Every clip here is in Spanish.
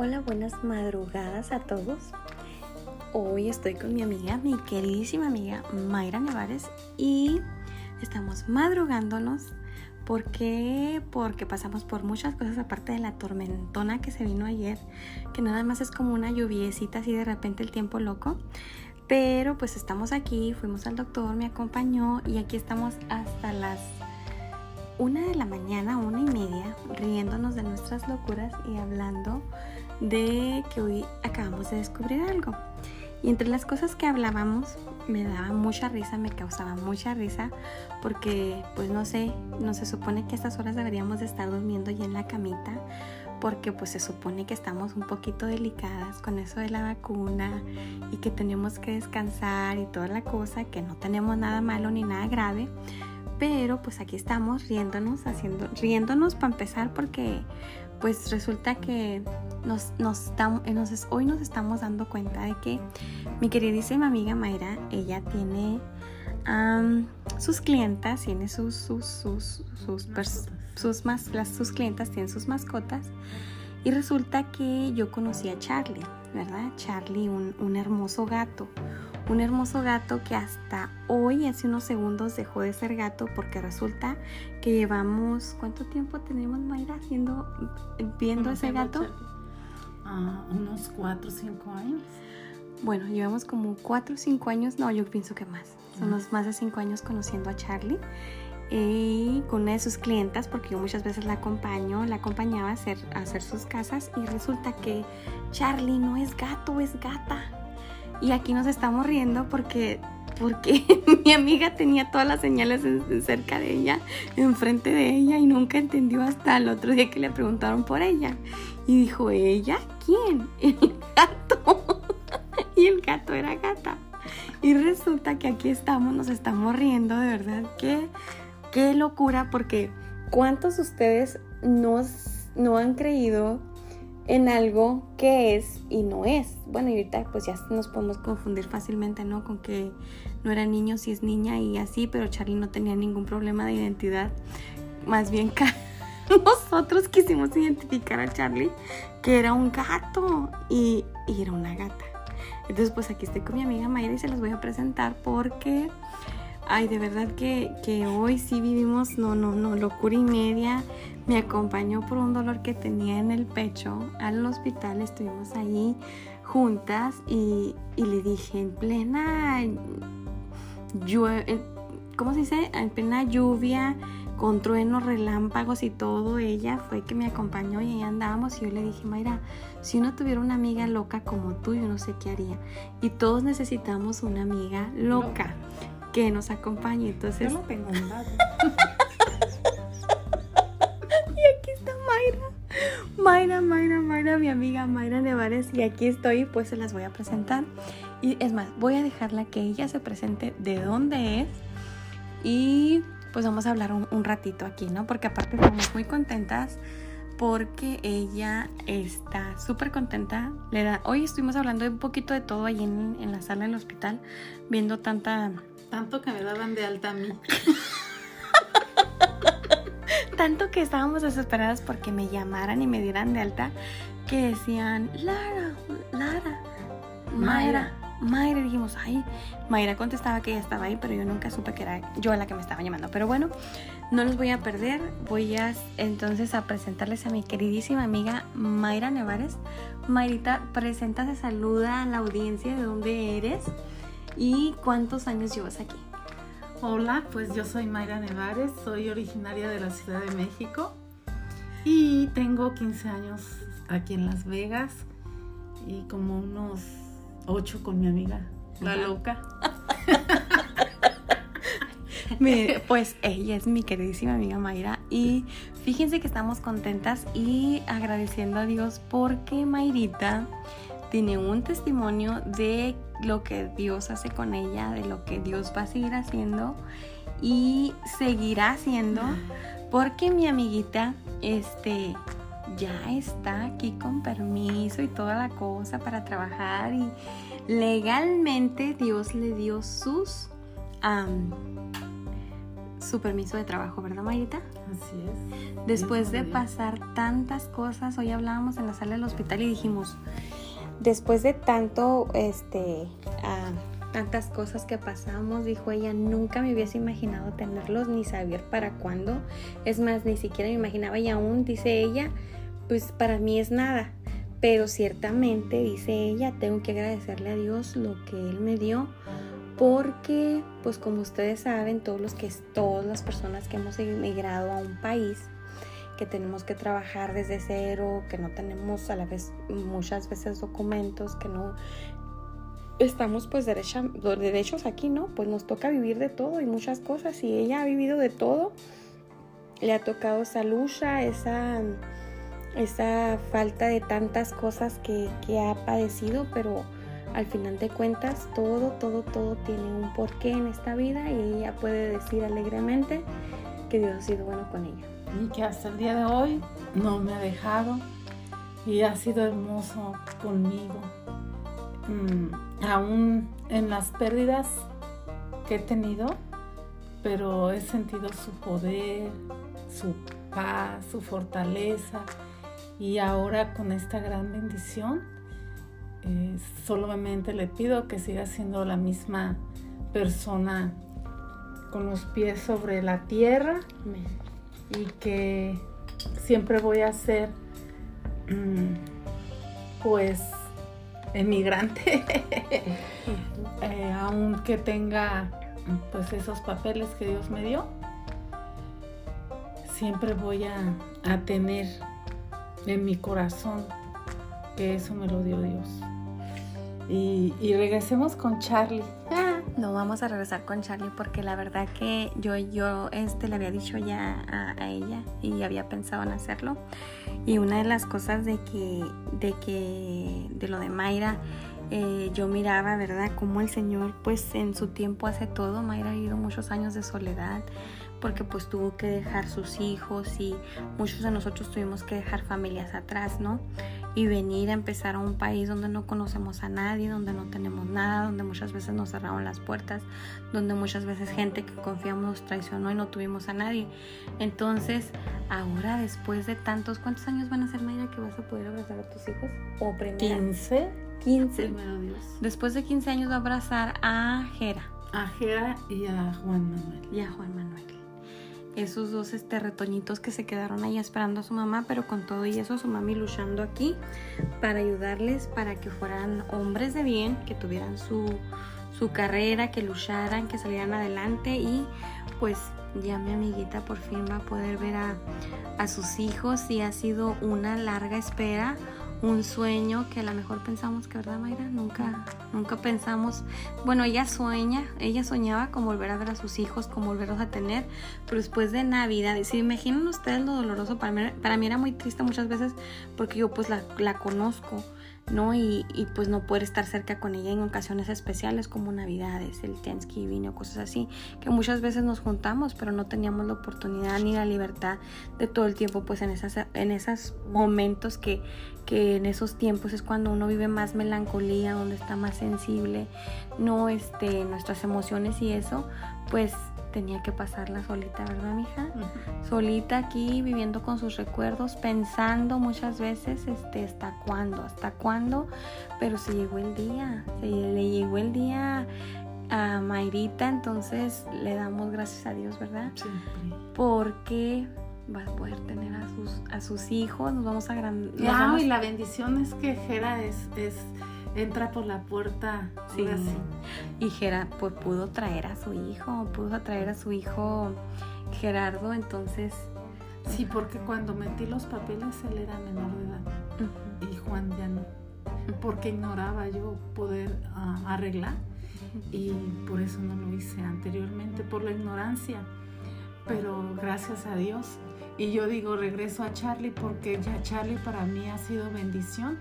Hola, buenas madrugadas a todos. Hoy estoy con mi amiga, mi queridísima amiga Mayra Nevares y estamos madrugándonos. ¿Por qué? Porque pasamos por muchas cosas aparte de la tormentona que se vino ayer, que nada más es como una lluviecita así de repente el tiempo loco. Pero pues estamos aquí, fuimos al doctor, me acompañó y aquí estamos hasta las una de la mañana, una y media, riéndonos de nuestras locuras y hablando de que hoy acabamos de descubrir algo. Y entre las cosas que hablábamos me daba mucha risa, me causaba mucha risa porque pues no sé, no se supone que a estas horas deberíamos de estar durmiendo ya en la camita porque pues se supone que estamos un poquito delicadas con eso de la vacuna y que tenemos que descansar y toda la cosa, que no tenemos nada malo ni nada grave, pero pues aquí estamos riéndonos, haciendo, riéndonos para empezar porque pues resulta que nos, nos, hoy nos estamos dando cuenta de que mi queridísima amiga Mayra, ella tiene sus clientas, tiene sus, sus, sus, sus, sus, las, sus clientas tienen sus mascotas y resulta que yo conocí a Charlie, ¿verdad? Charlie, un, un hermoso gato, un hermoso gato que hasta hoy, hace unos segundos, dejó de ser gato porque resulta que llevamos, ¿cuánto tiempo tenemos Mayra haciendo, viendo ese gato? Ah, unos 4 o 5 años. Bueno, llevamos como 4 o 5 años, no, yo pienso que más. Son más de 5 años conociendo a Charlie y con una de sus clientas, porque yo muchas veces la acompaño, la acompañaba a hacer, a hacer sus casas y resulta que Charlie no es gato, es gata. Y aquí nos estamos riendo porque, porque mi amiga tenía todas las señales cerca de ella, enfrente de ella, y nunca entendió hasta el otro día que le preguntaron por ella. Y dijo, ¿ella? ¿Quién? El gato. y el gato era gata. Y resulta que aquí estamos, nos estamos riendo, de verdad. Qué, qué locura, porque ¿cuántos de ustedes nos, no han creído en algo que es y no es. Bueno, y ahorita pues ya nos podemos confundir fácilmente, ¿no? Con que no era niño, si es niña y así, pero Charlie no tenía ningún problema de identidad. Más bien nosotros quisimos identificar a Charlie que era un gato y, y era una gata. Entonces pues aquí estoy con mi amiga Mayra y se las voy a presentar porque... Ay, de verdad que, que, hoy sí vivimos, no, no, no, locura y media me acompañó por un dolor que tenía en el pecho al hospital, estuvimos ahí juntas y, le dije en plena ¿cómo se dice? En plena lluvia, con truenos, relámpagos y todo, ella fue que me acompañó y ahí andábamos y yo le dije, Mayra, si uno tuviera una amiga loca como tú, yo no sé qué haría. Y todos necesitamos una amiga loca, que nos acompañe. Entonces, yo no tengo nada. Mayra, Mayra, Mayra, mi amiga Mayra Nevares y aquí estoy, pues se las voy a presentar. Y es más, voy a dejarla que ella se presente de dónde es y pues vamos a hablar un, ratito aquí, ¿no? Porque aparte estamos muy contentas porque ella está súper contenta. Le da, hoy estuvimos hablando un poquito de todo ahí en, en la sala del hospital, viendo tanta... Tanto que me daban de alta a mí. tanto que estábamos desesperadas porque me llamaran y me dieran de alta que decían, Lara, Lara, Mayra. Mayra, dijimos, ay, Mayra contestaba que ella estaba ahí, pero yo nunca supe que era yo la que me estaba llamando. Pero bueno, no los voy a perder. Voy a entonces a presentarles a mi queridísima amiga Mayra Nevares. Mayrita, presenta, saluda a la audiencia de dónde eres y cuántos años llevas aquí. Hola, pues yo soy Mayra Nevares, soy originaria de la Ciudad de México y tengo 15 años aquí en Las Vegas y como unos 8 con mi amiga, la loca. pues ella es mi queridísima amiga Mayra y fíjense que estamos contentas y agradeciendo a Dios porque Mayrita tiene un testimonio de lo que Dios hace con ella, de lo que Dios va a seguir haciendo y seguirá haciendo, porque mi amiguita, este, ya está aquí con permiso y toda la cosa para trabajar y legalmente Dios le dio sus su permiso de trabajo, ¿verdad, Mayrita? Así es. Después de pasar tantas cosas, hoy hablábamos en la sala del hospital y dijimos, después de tanto, este, ah, tantas cosas que pasamos, dijo ella, nunca me hubiese imaginado tenerlos ni saber para cuándo. Es más, ni siquiera me imaginaba y aún, dice ella, pues para mí es nada. Pero ciertamente, dice ella, tengo que agradecerle a Dios lo que Él me dio porque pues como ustedes saben todos los que todas las personas que hemos emigrado a un país que tenemos que trabajar desde cero que no tenemos a la vez muchas veces documentos que no estamos pues derecha, derechos aquí no pues nos toca vivir de todo y muchas cosas y ella ha vivido de todo le ha tocado esa lucha esa esa falta de tantas cosas que, que ha padecido pero al final de cuentas todo, todo, todo tiene un porqué en esta vida y ella puede decir alegremente que Dios ha sido bueno con ella. Y que hasta el día de hoy no me ha dejado y ha sido hermoso conmigo. Mm, aún en las pérdidas que he tenido, pero he sentido su poder, su paz, su fortaleza y ahora con esta gran bendición eh, solamente le pido que siga siendo la misma persona con los pies sobre la tierra. Y que siempre voy a ser mm, pues emigrante eh, aunque tenga pues esos papeles que Dios me dio siempre voy a, a tener en mi corazón que eso me lo dio Dios. Y, y regresemos con Charlie. No vamos a regresar con Charlie porque la verdad que yo, yo este, le había dicho ya a, ella y había pensado en hacerlo. Y una de las cosas de que, de que, de lo de Mayra, eh, yo miraba, ¿verdad? Como el Señor, pues en su tiempo hace todo. Mayra ha vivido muchos años de soledad porque pues tuvo que dejar sus hijos y muchos de nosotros tuvimos que dejar familias atrás, ¿no? Y venir a empezar a un país donde no conocemos a nadie, donde no tenemos nada, donde muchas veces nos cerraron las puertas, donde muchas veces gente que confiamos nos traicionó y no tuvimos a nadie. Entonces, ahora después de tantos, ¿cuántos años van a ser, Mayra, que vas a poder abrazar a tus hijos? ¿O primera? 15. 15. Primero Dios. Después de 15 años va a abrazar a Jera. A Jera y a Juan Manuel. Y a Juan Manuel esos dos este, retoñitos que se quedaron ahí esperando a su mamá, pero con todo y eso su mami luchando aquí para ayudarles, para que fueran hombres de bien, que tuvieran su, su carrera, que lucharan, que salieran adelante. Y pues ya mi amiguita por fin va a poder ver a, a sus hijos y ha sido una larga espera un sueño que a lo mejor pensamos que, ¿verdad, Mayra? Nunca, nunca pensamos. Bueno, ella sueña, ella soñaba con volver a ver a sus hijos, con volverlos a tener, pero después de Navidad, si imaginan ustedes lo doloroso, para mí, para mí era muy triste muchas veces porque yo pues la, la conozco. ¿No? Y, y, pues no poder estar cerca con ella en ocasiones especiales como Navidades, el Thanksgiving o cosas así, que muchas veces nos juntamos, pero no teníamos la oportunidad ni la libertad de todo el tiempo, pues en, esas, en esos momentos que, que en esos tiempos es cuando uno vive más melancolía, donde está más sensible, no este, nuestras emociones y eso, pues tenía que pasarla solita, ¿verdad, mija? Uh -huh. Solita aquí, viviendo con sus recuerdos, pensando muchas veces, este, ¿hasta cuándo? ¿Hasta cuándo? Pero se llegó el día, se le llegó el día a Mayrita, entonces le damos gracias a Dios, ¿verdad? Siempre. Porque va a poder tener a sus, a sus hijos, nos vamos a agrandar. No, y la bendición es que Jera es, es entra por la puerta. Sí. Y Jera pues pudo traer a su hijo, pudo traer a su hijo Gerardo, entonces. Sí, porque cuando metí los papeles él era menor de edad uh -huh. y Juan ya no, porque ignoraba yo poder uh, arreglar y por eso no lo hice anteriormente, por la ignorancia. Pero gracias a Dios. Y yo digo, regreso a Charlie porque ya Charlie para mí ha sido bendición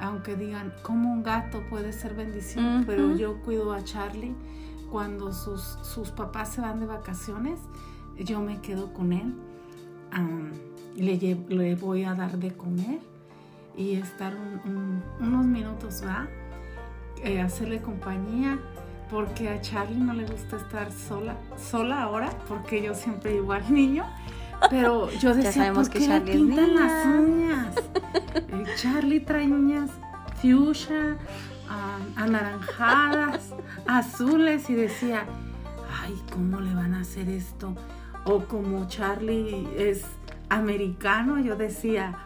aunque digan, como un gato puede ser bendición, uh -huh. pero yo cuido a Charlie cuando sus, sus papás se van de vacaciones, yo me quedo con él, um, le, le, voy a dar de comer y estar un, un, unos minutos, ¿va? Eh, hacerle compañía, porque a Charlie no le gusta estar sola, sola ahora, porque yo siempre llevo al niño. Pero yo decía, ¿por qué le pintan las uñas? Charlie trae uñas fuchsia, anaranjadas, azules y decía, ay, ¿cómo le van a hacer esto? O como Charlie es americano, yo decía,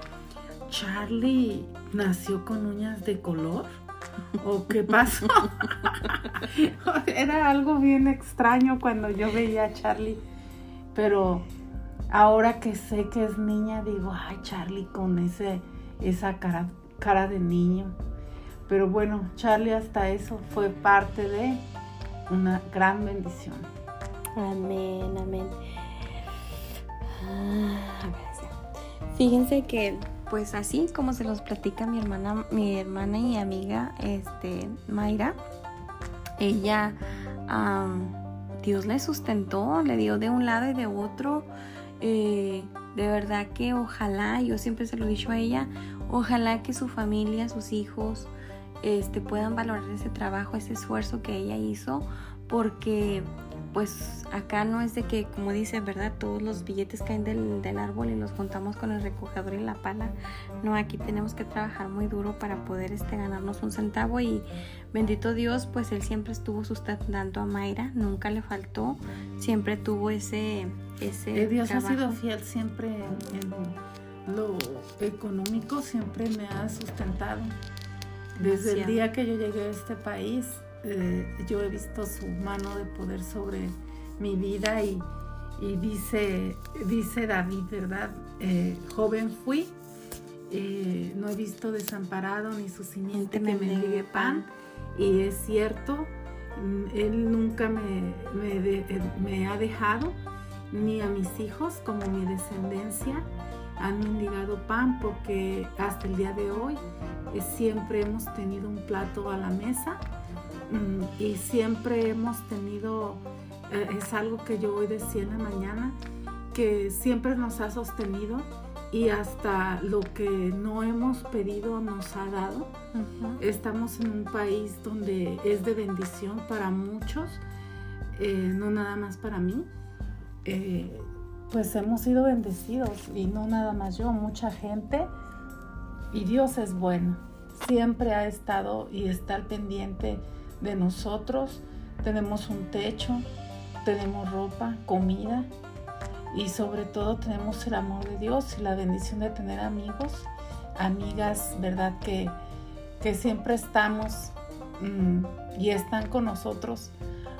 Charlie nació con uñas de color. ¿O qué pasó? Era algo bien extraño cuando yo veía a Charlie. Pero ahora que sé que es niña, digo, ay, Charlie con ese, esa cara, cara de niño. Pero bueno, Charlie hasta eso fue parte de una gran bendición. Amén, amén. Ah, Fíjense que pues así como se los platica mi hermana, mi hermana y amiga, este, Mayra, ella, Dios le sustentó, le dio de un lado y de otro. Eh, de verdad que ojalá, yo siempre se lo he dicho a ella, ojalá que su familia, sus hijos, este, puedan valorar ese trabajo, ese esfuerzo que ella hizo, porque pues acá no es de que, como dice, ¿verdad? Todos los billetes caen del, del, árbol y los juntamos con el recogedor y la pala. No, aquí tenemos que trabajar muy duro para poder este, ganarnos un centavo y bendito Dios, pues él siempre estuvo sustentando a Mayra, nunca le faltó, siempre tuvo ese... ese eh, Dios ha sido fiel siempre en, lo económico, siempre me ha sustentado. Desde el día que yo llegué a este país, eh, yo he visto su mano de poder sobre mi vida y, dice, dice David, ¿verdad? Eh, joven fui, eh, no he visto desamparado ni su simiente que me diga pan. Y es cierto, mm, él nunca me, me, ha dejado, ni a mis hijos como mi descendencia han mendigado pan porque hasta el día de hoy siempre hemos tenido un plato a la mesa y siempre hemos tenido, eh, es algo que yo hoy decía en la mañana, que siempre nos ha sostenido y hasta lo que no hemos pedido nos ha dado. Estamos en un país donde es de bendición para muchos, eh, no nada más para mí. Eh, pues hemos sido bendecidos y no nada más yo, mucha gente. Y Dios es bueno. Siempre ha estado y está al pendiente de nosotros, tenemos un techo, tenemos ropa, comida y sobre todo tenemos el amor de Dios y la bendición de tener amigos, amigas, ¿verdad? Que, que siempre estamos mm, y están con nosotros,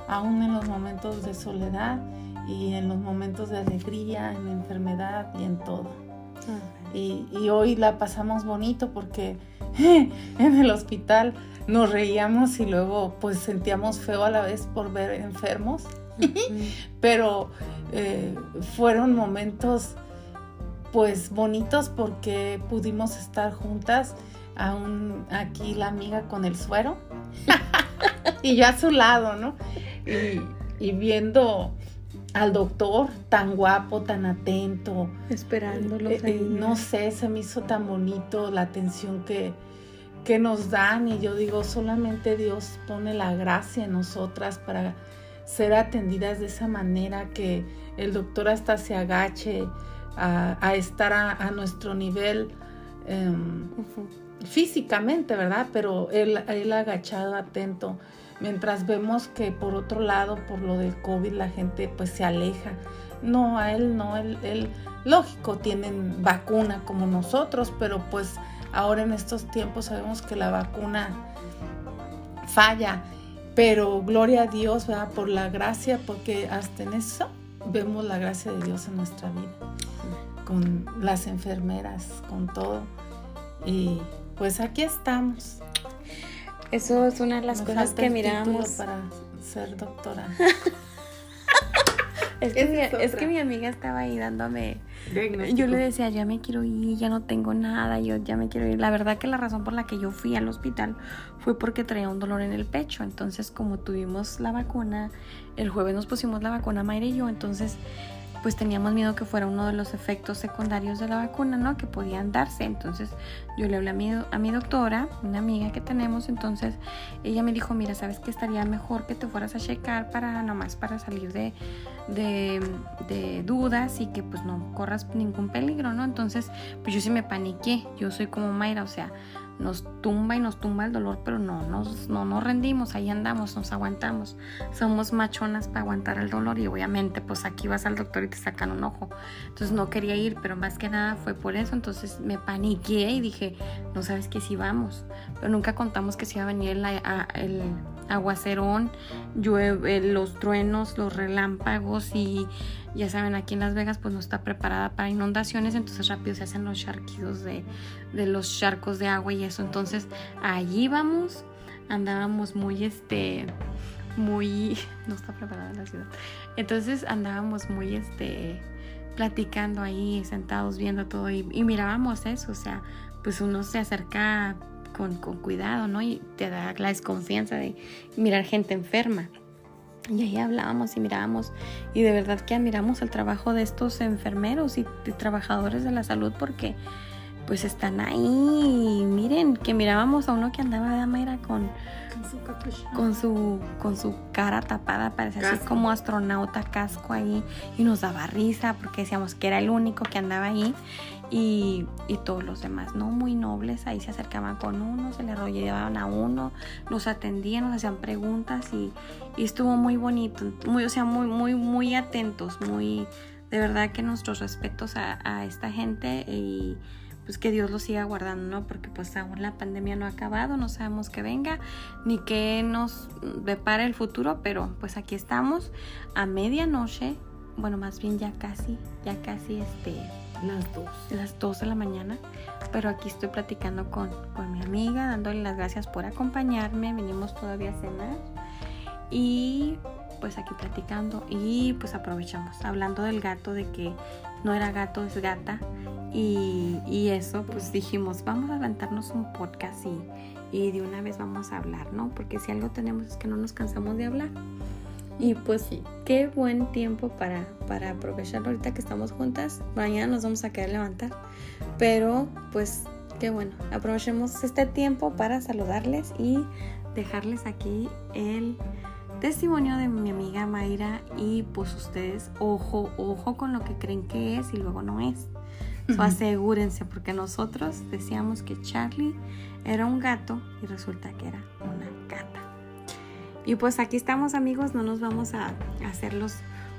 aún en los momentos de soledad y en los momentos de alegría, en la enfermedad y en todo. Y, y, hoy la pasamos bonito porque en el hospital nos reíamos y luego pues sentíamos feo a la vez por ver enfermos, pero eh, fueron momentos pues bonitos porque pudimos estar juntas, aún aquí la amiga con el suero. Y yo a su lado, ¿no? Y, viendo al doctor tan guapo, tan atento. Esperándolo. Eh, eh, no sé, se me hizo tan bonito la atención que, que nos dan y yo digo, solamente Dios pone la gracia en nosotras para ser atendidas de esa manera que el doctor hasta se agache a, estar a, nuestro nivel em, físicamente, ¿verdad? Pero él, él agachado, atento, mientras vemos que por otro lado, por lo del COVID, la gente pues se aleja. No, a él no, él, él lógico, tienen vacuna como nosotros, pero pues Ahora en estos tiempos sabemos que la vacuna falla, pero gloria a Dios ¿verdad? por la gracia, porque hasta en eso vemos la gracia de Dios en nuestra vida, con las enfermeras, con todo. Y pues aquí estamos. Eso es una de las cosas que miramos. Para ser doctora. es, que es que mi amiga estaba ahí dándome yo le decía, ya me quiero ir, ya no tengo nada, yo ya me quiero ir. La verdad que la razón por la que yo fui al hospital fue porque traía un dolor en el pecho. Entonces, como tuvimos la vacuna, el jueves nos pusimos la vacuna Mayra y yo, entonces pues teníamos miedo que fuera uno de los efectos secundarios de la vacuna, ¿no? Que podían darse. Entonces yo le hablé a mi, a mi doctora, una amiga que tenemos, entonces ella me dijo, mira, ¿sabes que estaría mejor que te fueras a checar para nomás para salir de, de, de dudas y que pues no corras ningún peligro, ¿no? Entonces pues yo sí me paniqué, yo soy como Mayra, o sea, nos tumba y nos tumba el dolor, pero no nos, no nos rendimos, ahí andamos, nos aguantamos. Somos machonas para aguantar el dolor y obviamente pues aquí vas al doctor y te sacan un ojo. Entonces no quería ir, pero más que nada fue por eso. Entonces me paniqué y dije, no sabes que si vamos. Pero nunca contamos que si iba a venir el, el aguacerón, llueve, los truenos, los relámpagos y ya saben, aquí en Las Vegas pues no está preparada para inundaciones, entonces rápido se hacen los charquidos de, de los charcos de agua y eso. Entonces allí vamos, andábamos muy este muy no está preparada la ciudad. Entonces andábamos muy este platicando ahí, sentados viendo todo y, y mirábamos eso, o sea, pues uno se acerca con, con, cuidado, ¿no? Y te da la desconfianza de mirar gente enferma. Y ahí hablábamos y mirábamos y de verdad que admiramos el trabajo de estos enfermeros y de trabajadores de la salud porque pues están ahí. Miren, que mirábamos a uno que andaba de Mayra con, con su con su cara tapada, parecía así como astronauta casco ahí y nos daba risa porque decíamos que era el único que andaba ahí y, todos los demás, ¿no? Muy nobles, ahí se acercaban con uno, se le rodeaban a uno, nos atendían, nos hacían preguntas y, y, estuvo muy bonito, muy, o sea, muy, muy, muy atentos, muy, de verdad que nuestros respetos a, esta gente y pues que Dios los siga guardando, ¿no? Porque pues aún la pandemia no ha acabado, no sabemos que venga ni qué nos depara el futuro, pero pues aquí estamos a medianoche, bueno, más bien ya casi, ya casi este las dos. Las dos de la mañana. Pero aquí estoy platicando con, con mi amiga, dándole las gracias por acompañarme. Venimos todavía a cenar. Y pues aquí platicando. Y pues aprovechamos. Hablando del gato, de que no era gato, es gata. Y, y eso, pues dijimos, vamos a levantarnos un podcast y, y de una vez vamos a hablar, ¿no? Porque si algo tenemos es que no nos cansamos de hablar. Y pues sí. qué buen tiempo para, para aprovecharlo ahorita que estamos juntas. Mañana nos vamos a quedar levantar. Pero pues qué bueno. Aprovechemos este tiempo para saludarles y dejarles aquí el testimonio de mi amiga Mayra. Y pues ustedes, ojo, ojo con lo que creen que es y luego no es. So, asegúrense porque nosotros decíamos que Charlie era un gato y resulta que era una gata. Y pues aquí estamos amigos, no nos vamos a hacerlos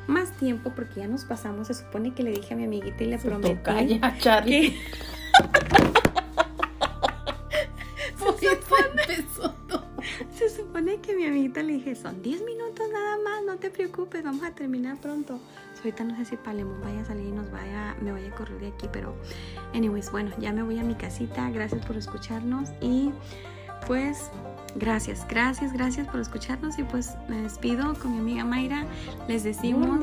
más tiempo porque ya nos pasamos. Se supone que le dije a mi amiguita y le Se prometí. Calla, Charlie. que- Se supone que mi amiguita le dije, son 10 minutos nada más, no te preocupes, vamos a terminar pronto. Ahorita no sé si Palemón vaya a salir y nos vaya, me vaya a correr de aquí, pero anyways, bueno, ya me voy a mi casita. Gracias por escucharnos y pues gracias, gracias, gracias por escucharnos y pues me despido con mi amiga Mayra. Les decimos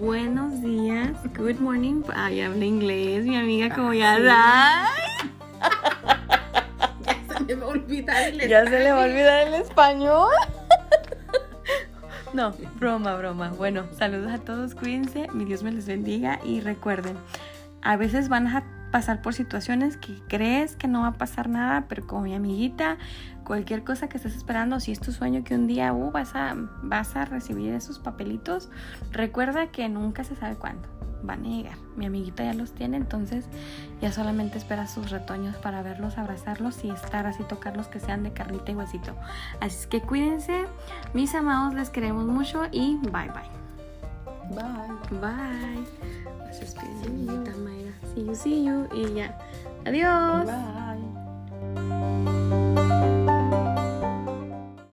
buenos días, good morning. Ay, habla inglés, mi amiga, como ya Ah, sí. da. Ya se me va a olvidar el Ya se le va a olvidar el español. No, broma, broma. Bueno, saludos a todos, cuídense, mi Dios me les bendiga y recuerden, a veces van a pasar por situaciones que crees que no va a pasar nada, pero como mi amiguita, cualquier cosa que estés esperando, si es tu sueño que un día uh, vas, a, vas a recibir esos papelitos, recuerda que nunca se sabe cuándo van a llegar. Mi amiguita ya los tiene, entonces ya solamente espera sus retoños para verlos, abrazarlos y estar así, tocarlos que sean de carnita y huesito. Así es que cuídense, mis amados, les queremos mucho y bye bye. Bye. Bye. Vas a see you, see you y ya. Adiós. Bye.